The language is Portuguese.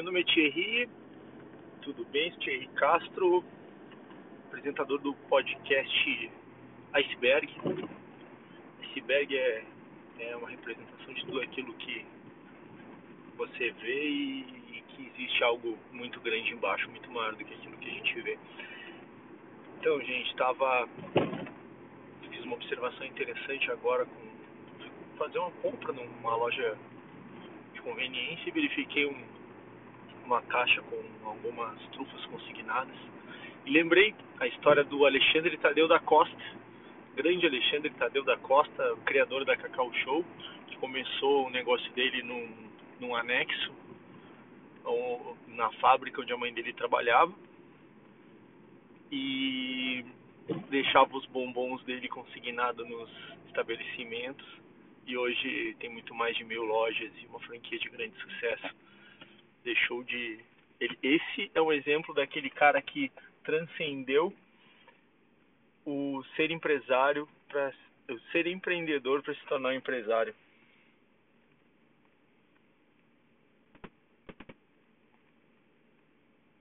Meu nome é Thierry, tudo bem? Thierry Castro, apresentador do podcast Iceberg. Iceberg é, é uma representação de tudo aquilo que você vê e, e que existe algo muito grande embaixo, muito maior do que aquilo que a gente vê. Então, gente, estava fiz uma observação interessante agora com fazer uma compra numa loja de conveniência e verifiquei um, uma caixa com algumas trufas consignadas. E lembrei a história do Alexandre Tadeu da Costa, grande Alexandre Tadeu da Costa, criador da Cacau Show, que começou o negócio dele num, num anexo na fábrica onde a mãe dele trabalhava e deixava os bombons dele consignados nos estabelecimentos e hoje tem muito mais de mil lojas e uma franquia de grande sucesso. Deixou de. Ele, esse é um exemplo daquele cara que transcendeu o ser empresário para ser empreendedor para se tornar um empresário.